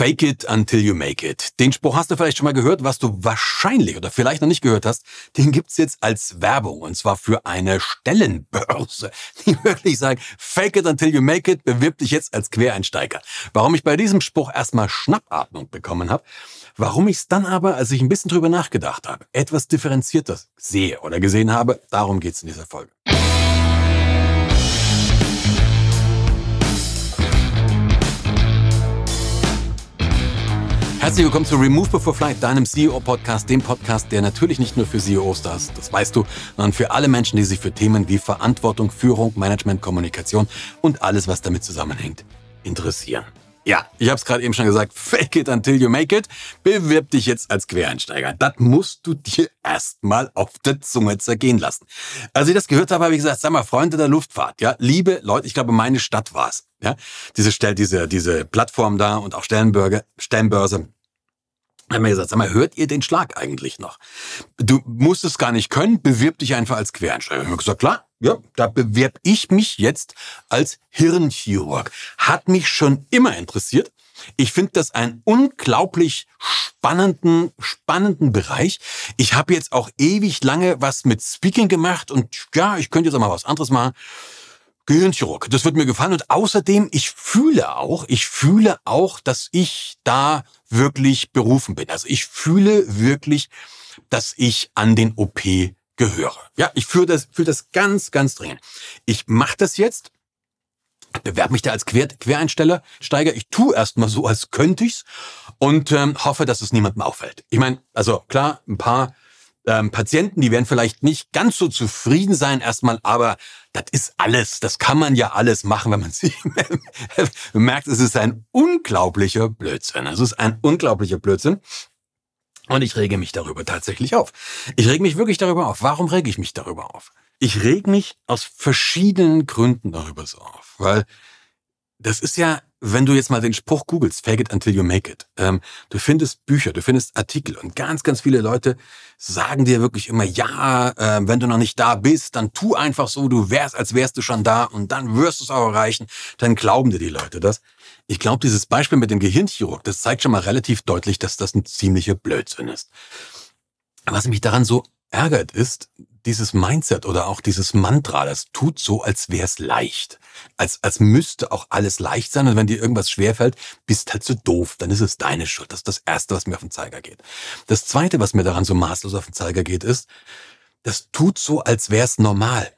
Fake it until you make it. Den Spruch hast du vielleicht schon mal gehört, was du wahrscheinlich oder vielleicht noch nicht gehört hast. Den gibt's jetzt als Werbung und zwar für eine Stellenbörse, die wirklich sagen, fake it until you make it, bewirb dich jetzt als Quereinsteiger. Warum ich bei diesem Spruch erstmal Schnappatmung bekommen habe, warum ich es dann aber, als ich ein bisschen drüber nachgedacht habe, etwas differenzierter sehe oder gesehen habe, darum geht's in dieser Folge. Herzlich willkommen zu Remove Before Flight, deinem CEO-Podcast, dem Podcast, der natürlich nicht nur für CEOs da ist, das weißt du, sondern für alle Menschen, die sich für Themen wie Verantwortung, Führung, Management, Kommunikation und alles, was damit zusammenhängt, interessieren. Ja, ich habe es gerade eben schon gesagt, fake it until you make it. Bewirb dich jetzt als Quereinsteiger. Das musst du dir erstmal auf der Zunge zergehen lassen. Als ich das gehört habe, habe ich gesagt, sag mal, Freunde der Luftfahrt, ja, liebe Leute, ich glaube, meine Stadt war's. Ja, diese, diese, diese Plattform da und auch Stellenbörse, Stellenbörse, haben wir gesagt, sag mal, hört ihr den Schlag eigentlich noch? Du musst es gar nicht können, bewirb dich einfach als Quereinsteiger. Ich habe gesagt, klar, ja, da bewerb ich mich jetzt als Hirnchirurg. Hat mich schon immer interessiert. Ich finde das einen unglaublich spannenden, spannenden Bereich. Ich habe jetzt auch ewig lange was mit Speaking gemacht und ja, ich könnte jetzt auch mal was anderes machen. Gehirnchirurg. Das wird mir gefallen. Und außerdem, ich fühle auch, ich fühle auch, dass ich da wirklich berufen bin. Also ich fühle wirklich, dass ich an den OP gehöre. Ja, ich fühle das, fühle das ganz, ganz dringend. Ich mache das jetzt, bewerbe mich da als Quer, Quereinsteller, Steiger. Ich tue erstmal so, als könnte ich's und ähm, hoffe, dass es niemandem auffällt. Ich meine, also klar, ein paar ähm, Patienten, die werden vielleicht nicht ganz so zufrieden sein erstmal, aber das ist alles, das kann man ja alles machen, wenn man sich merkt, es ist ein unglaublicher Blödsinn. Es ist ein unglaublicher Blödsinn. Und ich rege mich darüber tatsächlich auf. Ich rege mich wirklich darüber auf. Warum rege ich mich darüber auf? Ich rege mich aus verschiedenen Gründen darüber so auf, weil das ist ja wenn du jetzt mal den Spruch googelst, fake it until you make it, ähm, du findest Bücher, du findest Artikel und ganz, ganz viele Leute sagen dir wirklich immer, ja, äh, wenn du noch nicht da bist, dann tu einfach so, du wärst, als wärst du schon da und dann wirst du es auch erreichen, dann glauben dir die Leute das. Ich glaube, dieses Beispiel mit dem Gehirnchirurg, das zeigt schon mal relativ deutlich, dass das ein ziemlicher Blödsinn ist. Was mich daran so ärgert, ist, dieses Mindset oder auch dieses Mantra, das tut so, als wäre es leicht. Als, als müsste auch alles leicht sein und wenn dir irgendwas schwerfällt, bist halt so doof, dann ist es deine Schuld. Das ist das Erste, was mir auf den Zeiger geht. Das Zweite, was mir daran so maßlos auf den Zeiger geht, ist, das tut so, als wäre es normal.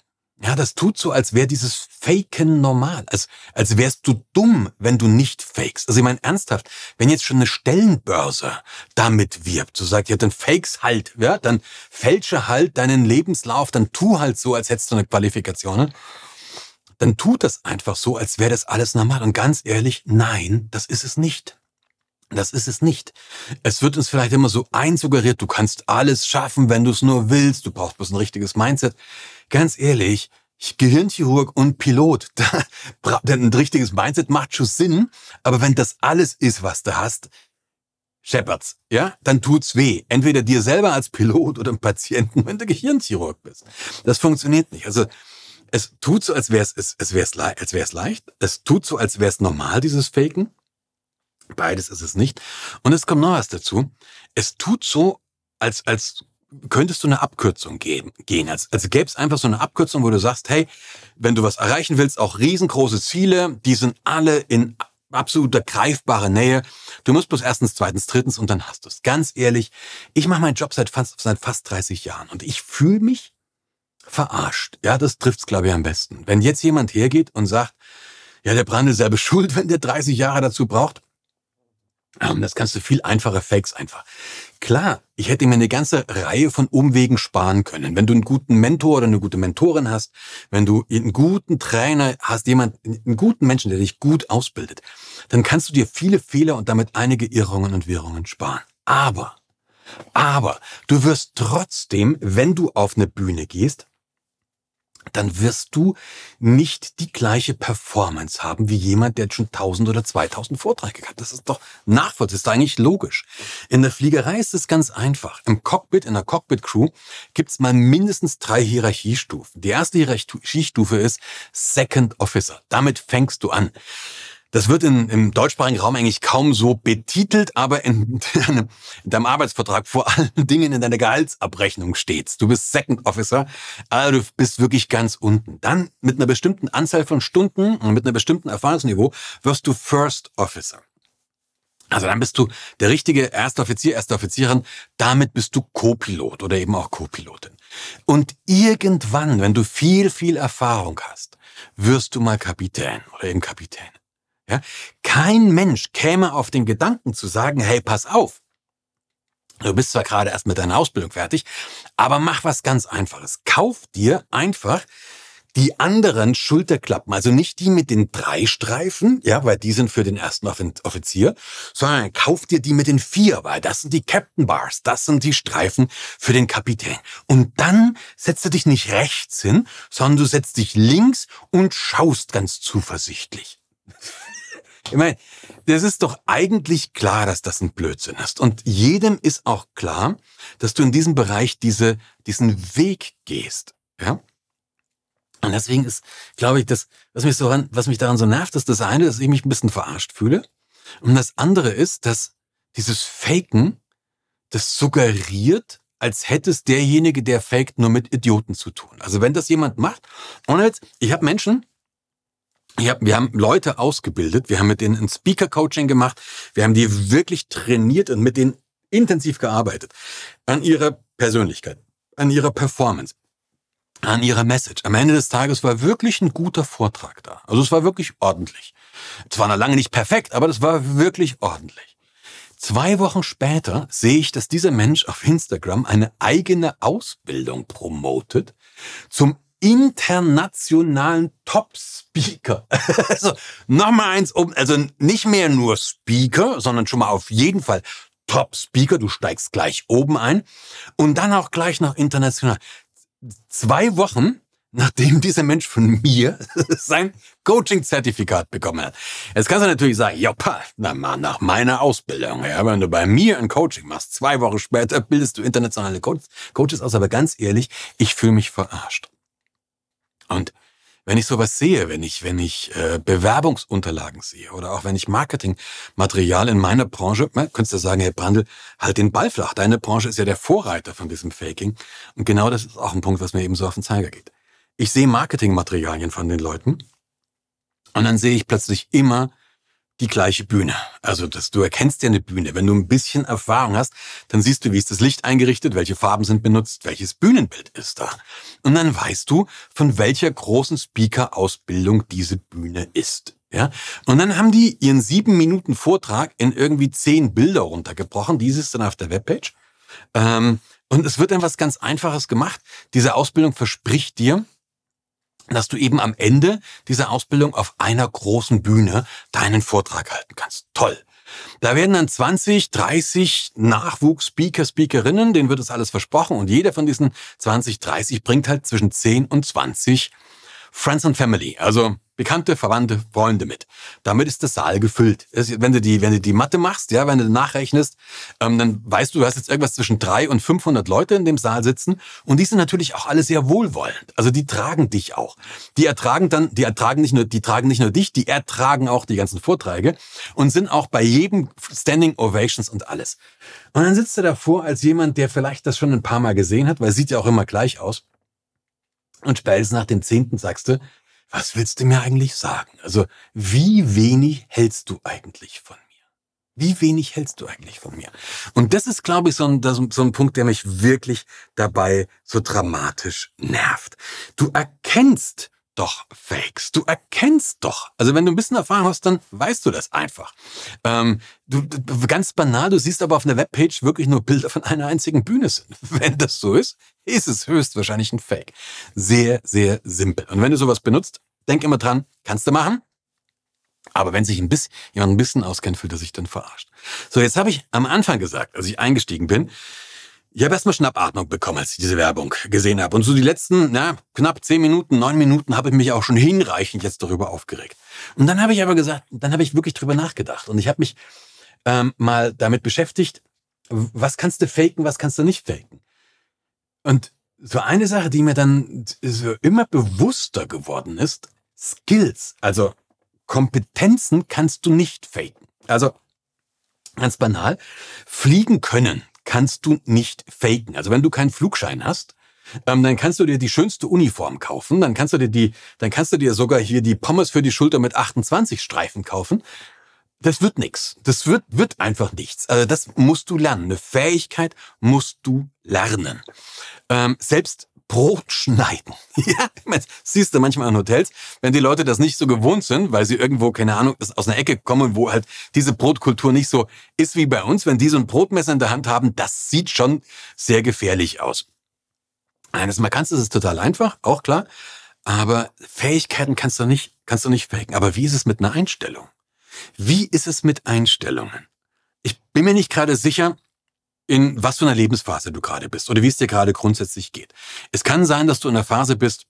Ja, das tut so, als wäre dieses Faken normal. Als, als wärst du dumm, wenn du nicht fakest. Also ich meine ernsthaft, wenn jetzt schon eine Stellenbörse damit wirbt, so sagt, ja, dann fakes halt, ja, dann fälsche halt deinen Lebenslauf, dann tu halt so, als hättest du eine Qualifikation. Ne? Dann tut das einfach so, als wäre das alles normal. Und ganz ehrlich, nein, das ist es nicht. Das ist es nicht. Es wird uns vielleicht immer so einsuggeriert, du kannst alles schaffen, wenn du es nur willst, du brauchst bloß ein richtiges Mindset ganz ehrlich, Gehirnchirurg und Pilot, denn ein richtiges Mindset macht schon Sinn, aber wenn das alles ist, was du hast, Shepherds, ja, dann tut's weh. Entweder dir selber als Pilot oder dem Patienten, wenn du Gehirnchirurg bist. Das funktioniert nicht. Also es tut so, als wäre es, es wär's, als wär's leicht. Es tut so, als wäre es normal, dieses Faken. Beides ist es nicht. Und es kommt noch was dazu. Es tut so, als, als könntest du eine Abkürzung geben, gehen? Also, also gäbe es einfach so eine Abkürzung, wo du sagst, hey, wenn du was erreichen willst, auch riesengroße Ziele, die sind alle in absoluter greifbarer Nähe. Du musst bloß erstens, zweitens, drittens und dann hast du es. Ganz ehrlich, ich mache meinen Job seit fast, seit fast 30 Jahren und ich fühle mich verarscht. Ja, das trifft's glaube ich am besten. Wenn jetzt jemand hergeht und sagt, ja, der Brand ist selber schuld, wenn der 30 Jahre dazu braucht, das kannst du viel einfacher Fakes einfach. Klar, ich hätte mir eine ganze Reihe von Umwegen sparen können. Wenn du einen guten Mentor oder eine gute Mentorin hast, wenn du einen guten Trainer hast, jemand, einen guten Menschen, der dich gut ausbildet, dann kannst du dir viele Fehler und damit einige Irrungen und Wirrungen sparen. Aber, aber, du wirst trotzdem, wenn du auf eine Bühne gehst, dann wirst du nicht die gleiche Performance haben wie jemand, der schon 1000 oder 2000 Vorträge hat. Das ist doch nachvollziehbar, das ist eigentlich logisch. In der Fliegerei ist es ganz einfach. Im Cockpit, in der Cockpit-Crew gibt es mal mindestens drei Hierarchiestufen. Die erste Hierarchiestufe ist Second Officer. Damit fängst du an. Das wird in, im deutschsprachigen Raum eigentlich kaum so betitelt, aber in, in deinem Arbeitsvertrag vor allen Dingen in deiner Gehaltsabrechnung steht. Du bist Second Officer, also du bist wirklich ganz unten. Dann mit einer bestimmten Anzahl von Stunden und mit einem bestimmten Erfahrungsniveau wirst du First Officer. Also dann bist du der richtige erste Offizier, erste Offizierin. Damit bist du Co-Pilot oder eben auch Co-Pilotin. Und irgendwann, wenn du viel, viel Erfahrung hast, wirst du mal Kapitän oder eben Kapitän. Ja? Kein Mensch käme auf den Gedanken zu sagen, hey, pass auf. Du bist zwar gerade erst mit deiner Ausbildung fertig, aber mach was ganz Einfaches. Kauf dir einfach die anderen Schulterklappen, also nicht die mit den drei Streifen, ja, weil die sind für den ersten Offizier, sondern kauf dir die mit den vier, weil das sind die Captain Bars, das sind die Streifen für den Kapitän. Und dann setzt du dich nicht rechts hin, sondern du setzt dich links und schaust ganz zuversichtlich. Ich meine, das ist doch eigentlich klar, dass das ein Blödsinn ist. Und jedem ist auch klar, dass du in diesem Bereich diese, diesen Weg gehst. Ja? Und deswegen ist, glaube ich, das, was mich, so ran, was mich daran so nervt, ist das eine, dass ich mich ein bisschen verarscht fühle. Und das andere ist, dass dieses Faken, das suggeriert, als hätte es derjenige, der faked, nur mit Idioten zu tun. Also wenn das jemand macht, und jetzt, ich habe Menschen, hab, wir haben Leute ausgebildet, wir haben mit denen ein Speaker-Coaching gemacht, wir haben die wirklich trainiert und mit denen intensiv gearbeitet. An ihrer Persönlichkeit, an ihrer Performance, an ihrer Message. Am Ende des Tages war wirklich ein guter Vortrag da. Also es war wirklich ordentlich. Zwar noch lange nicht perfekt, aber das war wirklich ordentlich. Zwei Wochen später sehe ich, dass dieser Mensch auf Instagram eine eigene Ausbildung promotet zum internationalen Top-Speaker. also nochmal eins um, also nicht mehr nur Speaker, sondern schon mal auf jeden Fall Top-Speaker. Du steigst gleich oben ein und dann auch gleich noch international zwei Wochen, nachdem dieser Mensch von mir sein Coaching-Zertifikat bekommen hat. Jetzt kannst du natürlich sagen, ja, nach meiner Ausbildung, ja, wenn du bei mir ein Coaching machst, zwei Wochen später bildest du internationale Coaches aus, aber ganz ehrlich, ich fühle mich verarscht. Und wenn ich sowas sehe, wenn ich, wenn ich äh, Bewerbungsunterlagen sehe oder auch wenn ich Marketingmaterial in meiner Branche, man könntest du sagen, Herr Brandl, halt den Ball flach. Deine Branche ist ja der Vorreiter von diesem Faking. Und genau das ist auch ein Punkt, was mir eben so auf den Zeiger geht. Ich sehe Marketingmaterialien von den Leuten und dann sehe ich plötzlich immer die gleiche Bühne. Also das, du erkennst ja eine Bühne. Wenn du ein bisschen Erfahrung hast, dann siehst du, wie ist das Licht eingerichtet, welche Farben sind benutzt, welches Bühnenbild ist da. Und dann weißt du, von welcher großen Speaker-Ausbildung diese Bühne ist. Ja? Und dann haben die ihren sieben Minuten Vortrag in irgendwie zehn Bilder runtergebrochen. Dieses dann auf der Webpage. Ähm, und es wird dann was ganz Einfaches gemacht. Diese Ausbildung verspricht dir, dass du eben am Ende dieser Ausbildung auf einer großen Bühne deinen Vortrag halten kannst. Toll. Da werden dann 20, 30 Nachwuchs-Speaker, Speakerinnen, denen wird das alles versprochen und jeder von diesen 20, 30 bringt halt zwischen 10 und 20 Friends and Family, also Bekannte, Verwandte, Freunde mit. Damit ist der Saal gefüllt. Wenn du die, wenn du die Mathe machst, ja, wenn du nachrechnest, ähm, dann weißt du, du hast jetzt irgendwas zwischen drei und 500 Leute in dem Saal sitzen und die sind natürlich auch alle sehr wohlwollend. Also die tragen dich auch. Die ertragen dann, die ertragen nicht nur, die tragen nicht nur dich, die ertragen auch die ganzen Vorträge und sind auch bei jedem Standing Ovations und alles. Und dann sitzt du davor als jemand, der vielleicht das schon ein paar Mal gesehen hat, weil es sieht ja auch immer gleich aus. Und spätestens nach dem zehnten sagst du, was willst du mir eigentlich sagen? Also, wie wenig hältst du eigentlich von mir? Wie wenig hältst du eigentlich von mir? Und das ist, glaube ich, so ein, so ein Punkt, der mich wirklich dabei so dramatisch nervt. Du erkennst doch Fakes. Du erkennst doch. Also wenn du ein bisschen Erfahrung hast, dann weißt du das einfach. Ähm, du, ganz banal, du siehst aber auf einer Webpage wirklich nur Bilder von einer einzigen Bühne sind. Wenn das so ist, ist es höchstwahrscheinlich ein Fake. Sehr, sehr simpel. Und wenn du sowas benutzt, denk immer dran, kannst du machen. Aber wenn sich ein bisschen, jemand ein bisschen auskennt, fühlt er sich dann verarscht. So, jetzt habe ich am Anfang gesagt, als ich eingestiegen bin, ich habe erstmal Schnappatmung bekommen, als ich diese Werbung gesehen habe. Und so die letzten na, knapp zehn Minuten, neun Minuten habe ich mich auch schon hinreichend jetzt darüber aufgeregt. Und dann habe ich aber gesagt, dann habe ich wirklich drüber nachgedacht. Und ich habe mich ähm, mal damit beschäftigt, was kannst du faken, was kannst du nicht faken. Und so eine Sache, die mir dann so immer bewusster geworden ist, Skills, also Kompetenzen kannst du nicht faken. Also ganz banal, fliegen können kannst du nicht faken. Also wenn du keinen Flugschein hast, ähm, dann kannst du dir die schönste Uniform kaufen, dann kannst du dir die, dann kannst du dir sogar hier die Pommes für die Schulter mit 28 Streifen kaufen. Das wird nix. Das wird, wird einfach nichts. Also das musst du lernen. Eine Fähigkeit musst du lernen. Ähm, selbst Brot schneiden. ja, siehst du manchmal in Hotels, wenn die Leute das nicht so gewohnt sind, weil sie irgendwo, keine Ahnung, aus einer Ecke kommen, wo halt diese Brotkultur nicht so ist wie bei uns, wenn die so ein Brotmesser in der Hand haben, das sieht schon sehr gefährlich aus. Eines Mal kannst du es total einfach, auch klar. Aber Fähigkeiten kannst du nicht, kannst du nicht faken. Aber wie ist es mit einer Einstellung? Wie ist es mit Einstellungen? Ich bin mir nicht gerade sicher, in was für einer Lebensphase du gerade bist oder wie es dir gerade grundsätzlich geht. Es kann sein, dass du in einer Phase bist,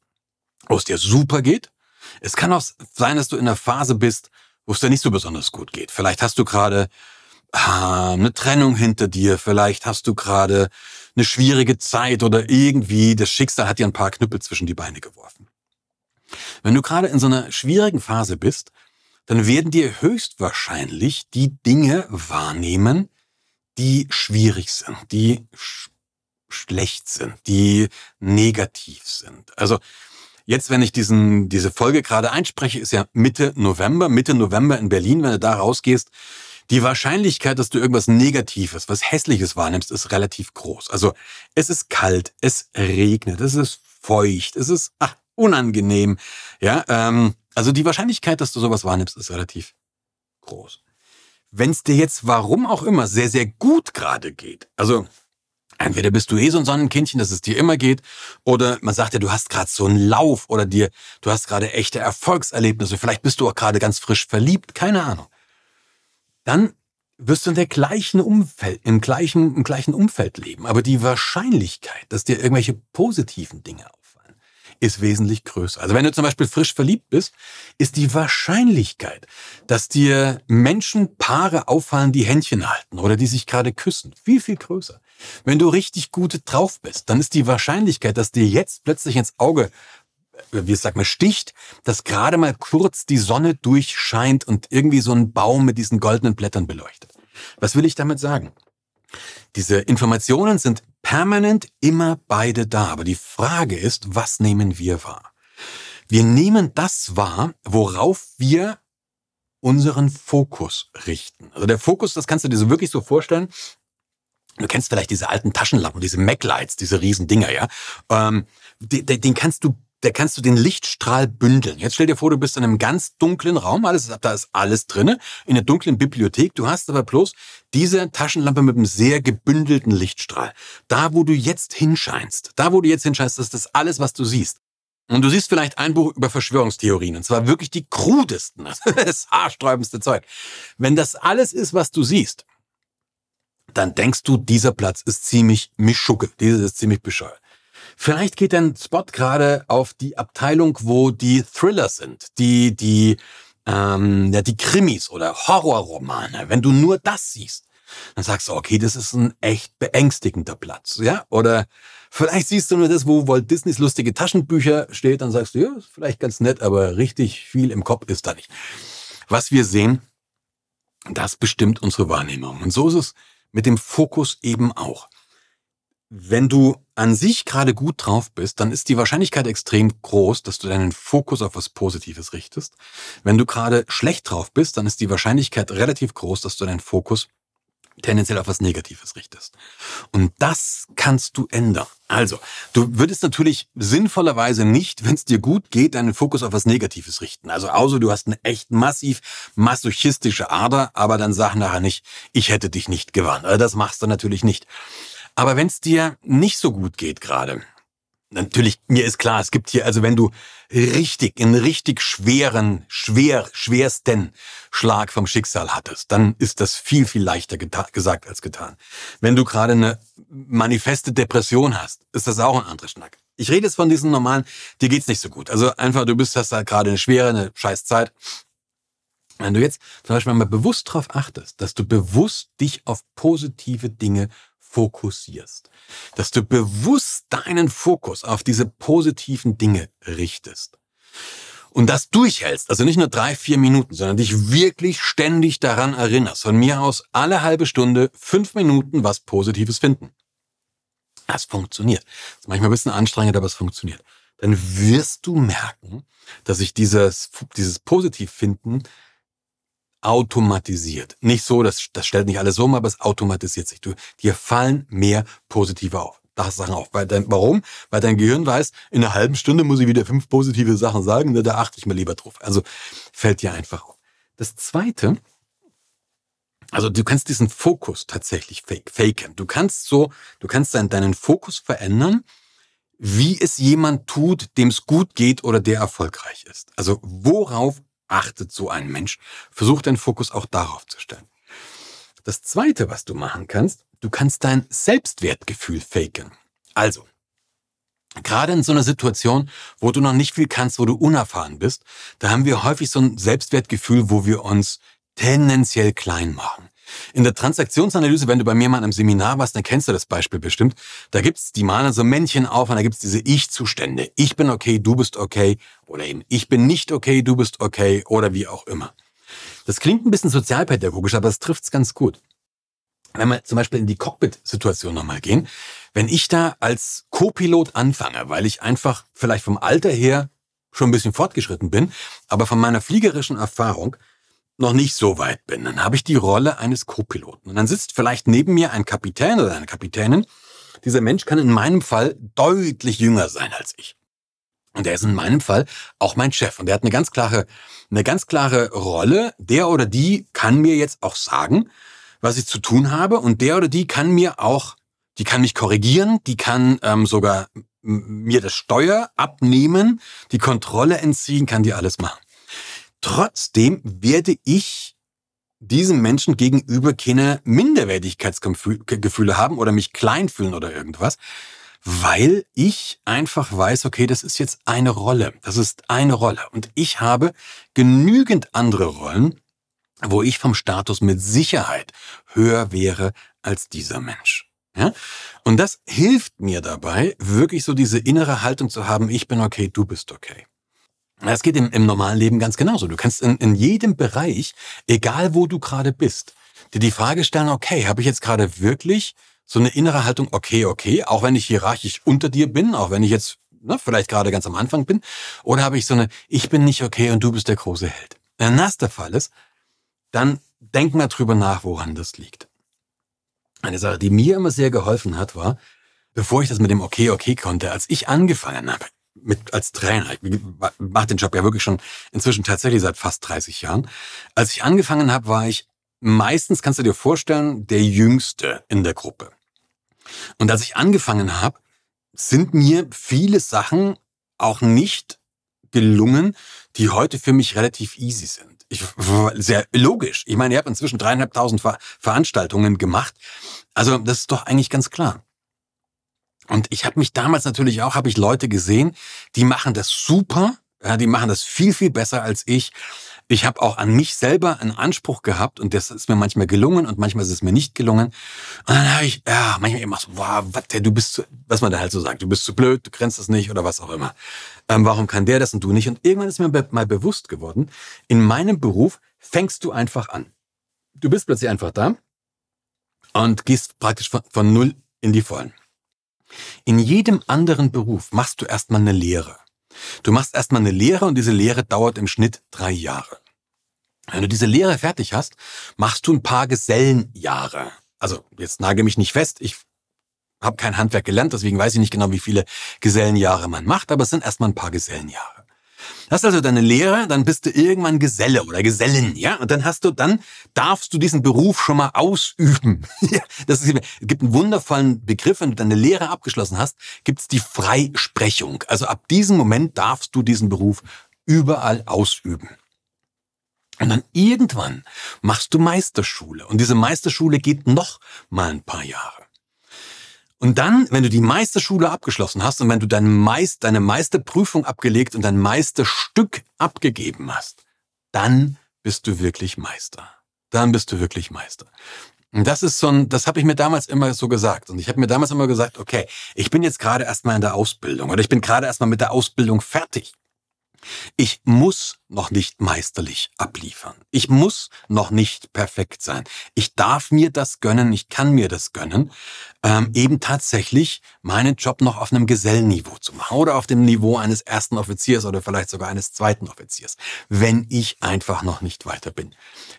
wo es dir super geht. Es kann auch sein, dass du in einer Phase bist, wo es dir nicht so besonders gut geht. Vielleicht hast du gerade ah, eine Trennung hinter dir. Vielleicht hast du gerade eine schwierige Zeit oder irgendwie das Schicksal hat dir ein paar Knüppel zwischen die Beine geworfen. Wenn du gerade in so einer schwierigen Phase bist, dann werden dir höchstwahrscheinlich die Dinge wahrnehmen, die schwierig sind, die sch schlecht sind, die negativ sind. Also jetzt, wenn ich diesen, diese Folge gerade einspreche, ist ja Mitte November, Mitte November in Berlin, wenn du da rausgehst, die Wahrscheinlichkeit, dass du irgendwas Negatives, was Hässliches wahrnimmst, ist relativ groß. Also es ist kalt, es regnet, es ist feucht, es ist ach, unangenehm. Ja, ähm, also die Wahrscheinlichkeit, dass du sowas wahrnimmst, ist relativ groß. Wenn es dir jetzt, warum auch immer, sehr, sehr gut gerade geht, also entweder bist du eh so ein Sonnenkindchen, dass es dir immer geht, oder man sagt ja, du hast gerade so einen Lauf oder dir, du hast gerade echte Erfolgserlebnisse, vielleicht bist du auch gerade ganz frisch verliebt, keine Ahnung. Dann wirst du in der gleichen Umfeld, im gleichen, im gleichen Umfeld leben. Aber die Wahrscheinlichkeit, dass dir irgendwelche positiven Dinge ist wesentlich größer. Also wenn du zum Beispiel frisch verliebt bist, ist die Wahrscheinlichkeit, dass dir Menschen, Paare auffallen, die Händchen halten oder die sich gerade küssen, viel, viel größer. Wenn du richtig gut drauf bist, dann ist die Wahrscheinlichkeit, dass dir jetzt plötzlich ins Auge wie sagt man, sticht, dass gerade mal kurz die Sonne durchscheint und irgendwie so ein Baum mit diesen goldenen Blättern beleuchtet. Was will ich damit sagen? Diese Informationen sind permanent immer beide da. Aber die Frage ist, was nehmen wir wahr? Wir nehmen das wahr, worauf wir unseren Fokus richten. Also der Fokus, das kannst du dir so wirklich so vorstellen. Du kennst vielleicht diese alten Taschenlampen, diese Mac-Lights, diese riesen Dinger, ja. Ähm, den, den kannst du da kannst du den Lichtstrahl bündeln. Jetzt stell dir vor, du bist in einem ganz dunklen Raum, alles, da ist alles drinne, in einer dunklen Bibliothek. Du hast aber bloß diese Taschenlampe mit einem sehr gebündelten Lichtstrahl. Da, wo du jetzt hinscheinst, da, wo du jetzt hinscheinst, das ist das alles, was du siehst. Und du siehst vielleicht ein Buch über Verschwörungstheorien, und zwar wirklich die krudesten, das haarsträubendste Zeug. Wenn das alles ist, was du siehst, dann denkst du, dieser Platz ist ziemlich mischucke, dieser ist ziemlich bescheuert. Vielleicht geht dein Spot gerade auf die Abteilung, wo die Thriller sind, die, die, ähm, ja, die Krimis oder Horrorromane. Wenn du nur das siehst, dann sagst du, okay, das ist ein echt beängstigender Platz, ja? Oder vielleicht siehst du nur das, wo Walt Disneys lustige Taschenbücher steht, dann sagst du, ja, ist vielleicht ganz nett, aber richtig viel im Kopf ist da nicht. Was wir sehen, das bestimmt unsere Wahrnehmung. Und so ist es mit dem Fokus eben auch. Wenn du an sich gerade gut drauf bist, dann ist die Wahrscheinlichkeit extrem groß, dass du deinen Fokus auf was Positives richtest. Wenn du gerade schlecht drauf bist, dann ist die Wahrscheinlichkeit relativ groß, dass du deinen Fokus tendenziell auf was Negatives richtest. Und das kannst du ändern. Also, du würdest natürlich sinnvollerweise nicht, wenn es dir gut geht, deinen Fokus auf was Negatives richten. Also, außer du hast eine echt massiv masochistische Ader, aber dann sag nachher nicht, ich hätte dich nicht gewarnt. Also, das machst du natürlich nicht. Aber wenn es dir nicht so gut geht gerade, natürlich, mir ist klar, es gibt hier, also wenn du richtig, einen richtig schweren, schwer, schwersten Schlag vom Schicksal hattest, dann ist das viel, viel leichter gesagt als getan. Wenn du gerade eine manifeste Depression hast, ist das auch ein anderer Schnack. Ich rede jetzt von diesen normalen, dir geht's nicht so gut. Also einfach, du bist, hast halt gerade eine schwere, eine scheiß Zeit. Wenn du jetzt zum Beispiel mal bewusst darauf achtest, dass du bewusst dich auf positive Dinge fokussierst, dass du bewusst deinen Fokus auf diese positiven Dinge richtest. und das durchhältst, also nicht nur drei, vier Minuten, sondern dich wirklich ständig daran erinnerst, von mir aus alle halbe Stunde fünf Minuten was Positives finden. Das funktioniert. Das ist manchmal ein bisschen anstrengend, aber es funktioniert. Dann wirst du merken, dass sich dieses, dieses Positivfinden automatisiert. Nicht so, das, das stellt nicht alles um, aber es automatisiert sich. Du, dir fallen mehr positive auf. Das Sachen auf. Weil dein, warum? Weil dein Gehirn weiß, in einer halben Stunde muss ich wieder fünf positive Sachen sagen, da achte ich mir lieber drauf. Also fällt dir einfach auf. Das zweite, also du kannst diesen Fokus tatsächlich fake, faken. Du kannst so, du kannst deinen, deinen Fokus verändern, wie es jemand tut, dem es gut geht oder der erfolgreich ist. Also worauf achtet so ein Mensch? Versuch deinen Fokus auch darauf zu stellen. Das zweite, was du machen kannst, du kannst dein Selbstwertgefühl faken. Also, gerade in so einer Situation, wo du noch nicht viel kannst, wo du unerfahren bist, da haben wir häufig so ein Selbstwertgefühl, wo wir uns tendenziell klein machen. In der Transaktionsanalyse, wenn du bei mir mal in einem Seminar warst, dann kennst du das Beispiel bestimmt. Da gibt's die malen so Männchen auf und da gibt's diese Ich-Zustände. Ich bin okay, du bist okay. Oder eben ich bin nicht okay, du bist okay. Oder wie auch immer. Das klingt ein bisschen sozialpädagogisch, aber es trifft's ganz gut. Wenn wir zum Beispiel in die Cockpit-Situation nochmal gehen, wenn ich da als Co-Pilot anfange, weil ich einfach vielleicht vom Alter her schon ein bisschen fortgeschritten bin, aber von meiner fliegerischen Erfahrung noch nicht so weit bin, dann habe ich die Rolle eines Co-Piloten. Und dann sitzt vielleicht neben mir ein Kapitän oder eine Kapitänin. Dieser Mensch kann in meinem Fall deutlich jünger sein als ich. Und der ist in meinem Fall auch mein Chef. Und der hat eine ganz klare, eine ganz klare Rolle. Der oder die kann mir jetzt auch sagen, was ich zu tun habe. Und der oder die kann mir auch, die kann mich korrigieren, die kann ähm, sogar mir das Steuer abnehmen, die Kontrolle entziehen, kann die alles machen. Trotzdem werde ich diesem Menschen gegenüber keine Minderwertigkeitsgefühle haben oder mich klein fühlen oder irgendwas, weil ich einfach weiß, okay, das ist jetzt eine Rolle. Das ist eine Rolle. Und ich habe genügend andere Rollen, wo ich vom Status mit Sicherheit höher wäre als dieser Mensch. Ja? Und das hilft mir dabei, wirklich so diese innere Haltung zu haben, ich bin okay, du bist okay. Das geht im, im normalen Leben ganz genauso. Du kannst in, in jedem Bereich, egal wo du gerade bist, dir die Frage stellen, okay, habe ich jetzt gerade wirklich so eine innere Haltung, okay, okay, auch wenn ich hierarchisch unter dir bin, auch wenn ich jetzt ne, vielleicht gerade ganz am Anfang bin, oder habe ich so eine, ich bin nicht okay und du bist der große Held. Wenn das der Fall ist, dann denk mal drüber nach, woran das liegt. Eine Sache, die mir immer sehr geholfen hat, war, bevor ich das mit dem Okay, okay konnte, als ich angefangen habe, mit als Trainer. Ich mache den Job ja wirklich schon inzwischen tatsächlich seit fast 30 Jahren. Als ich angefangen habe, war ich meistens, kannst du dir vorstellen, der Jüngste in der Gruppe. Und als ich angefangen habe, sind mir viele Sachen auch nicht gelungen, die heute für mich relativ easy sind. Ich, sehr logisch. Ich meine, ich habe inzwischen dreieinhalbtausend Ver Veranstaltungen gemacht. Also das ist doch eigentlich ganz klar. Und ich habe mich damals natürlich auch, habe ich Leute gesehen, die machen das super, ja, die machen das viel, viel besser als ich. Ich habe auch an mich selber einen Anspruch gehabt und das ist mir manchmal gelungen und manchmal ist es mir nicht gelungen. Und dann habe ich, ja, manchmal immer so, wow, was, der, du bist zu, was man da halt so sagt, du bist zu blöd, du grenzt das nicht oder was auch immer. Ähm, warum kann der das und du nicht? Und irgendwann ist mir be mal bewusst geworden, in meinem Beruf fängst du einfach an. Du bist plötzlich einfach da und gehst praktisch von, von null in die Vollen. In jedem anderen Beruf machst du erstmal eine Lehre. Du machst erstmal eine Lehre und diese Lehre dauert im Schnitt drei Jahre. Wenn du diese Lehre fertig hast, machst du ein paar Gesellenjahre. Also jetzt nage mich nicht fest, ich habe kein Handwerk gelernt, deswegen weiß ich nicht genau, wie viele Gesellenjahre man macht, aber es sind erstmal ein paar Gesellenjahre. Hast also deine Lehre, dann bist du irgendwann Geselle oder Gesellin, ja? Und dann hast du, dann darfst du diesen Beruf schon mal ausüben. das ist, es gibt einen wundervollen Begriff, wenn du deine Lehre abgeschlossen hast, gibt es die Freisprechung. Also ab diesem Moment darfst du diesen Beruf überall ausüben. Und dann irgendwann machst du Meisterschule. Und diese Meisterschule geht noch mal ein paar Jahre. Und dann, wenn du die Meisterschule abgeschlossen hast und wenn du dein Meist, deine Meisterprüfung abgelegt und dein Meisterstück abgegeben hast, dann bist du wirklich Meister. Dann bist du wirklich Meister. Und das ist so ein, das habe ich mir damals immer so gesagt. Und ich habe mir damals immer gesagt, okay, ich bin jetzt gerade erstmal in der Ausbildung oder ich bin gerade erstmal mit der Ausbildung fertig. Ich muss noch nicht meisterlich abliefern. Ich muss noch nicht perfekt sein. Ich darf mir das gönnen, ich kann mir das gönnen, ähm, eben tatsächlich meinen Job noch auf einem Gesellenniveau zu machen oder auf dem Niveau eines ersten Offiziers oder vielleicht sogar eines zweiten Offiziers, wenn ich einfach noch nicht weiter bin.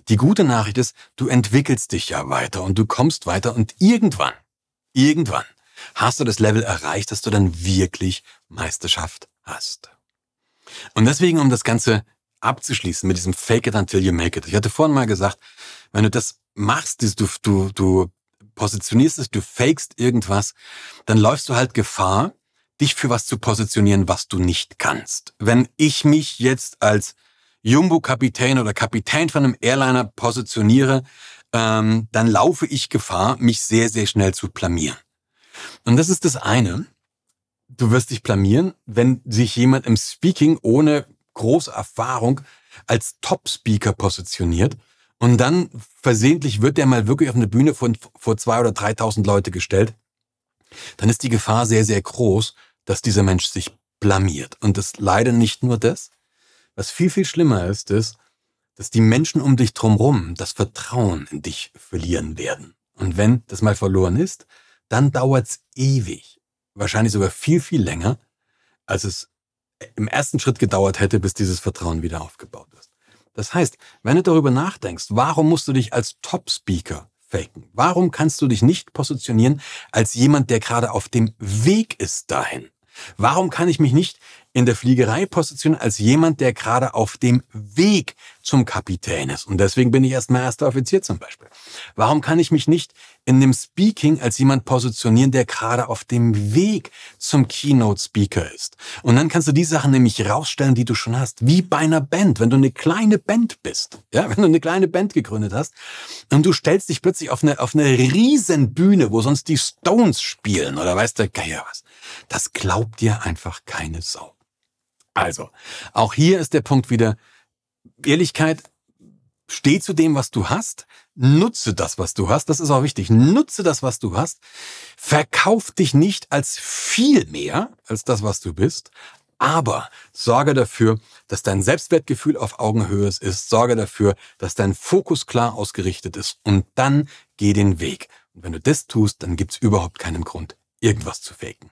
Die gute Nachricht ist, du entwickelst dich ja weiter und du kommst weiter und irgendwann, irgendwann hast du das Level erreicht, dass du dann wirklich Meisterschaft hast. Und deswegen, um das Ganze abzuschließen mit diesem Fake it until you make it. Ich hatte vorhin mal gesagt, wenn du das machst, du, du, du positionierst es, du fakest irgendwas, dann läufst du halt Gefahr, dich für was zu positionieren, was du nicht kannst. Wenn ich mich jetzt als Jumbo-Kapitän oder Kapitän von einem Airliner positioniere, ähm, dann laufe ich Gefahr, mich sehr, sehr schnell zu blamieren. Und das ist das eine du wirst dich blamieren, wenn sich jemand im Speaking ohne große Erfahrung als Top-Speaker positioniert und dann versehentlich wird der mal wirklich auf eine Bühne von, vor zwei oder 3.000 Leute gestellt, dann ist die Gefahr sehr, sehr groß, dass dieser Mensch sich blamiert. Und das leider nicht nur das. Was viel, viel schlimmer ist, ist, dass die Menschen um dich drumherum das Vertrauen in dich verlieren werden. Und wenn das mal verloren ist, dann dauert's ewig wahrscheinlich sogar viel, viel länger, als es im ersten Schritt gedauert hätte, bis dieses Vertrauen wieder aufgebaut ist. Das heißt, wenn du darüber nachdenkst, warum musst du dich als Top-Speaker faken? Warum kannst du dich nicht positionieren als jemand, der gerade auf dem Weg ist dahin? Warum kann ich mich nicht in der Fliegerei positionieren als jemand, der gerade auf dem Weg zum Kapitän ist? Und deswegen bin ich erstmal erster Offizier zum Beispiel. Warum kann ich mich nicht in dem Speaking als jemand positionieren, der gerade auf dem Weg zum Keynote Speaker ist? Und dann kannst du die Sachen nämlich rausstellen, die du schon hast. Wie bei einer Band, wenn du eine kleine Band bist. Ja, wenn du eine kleine Band gegründet hast und du stellst dich plötzlich auf eine, auf eine riesen Bühne, wo sonst die Stones spielen oder weißt du, Geier was. Das glaubt dir einfach keine Sau. Also, auch hier ist der Punkt wieder, Ehrlichkeit, steh zu dem, was du hast, nutze das, was du hast, das ist auch wichtig, nutze das, was du hast, verkauf dich nicht als viel mehr als das, was du bist, aber sorge dafür, dass dein Selbstwertgefühl auf Augenhöhe ist, sorge dafür, dass dein Fokus klar ausgerichtet ist und dann geh den Weg. Und wenn du das tust, dann gibt's überhaupt keinen Grund, irgendwas zu faken.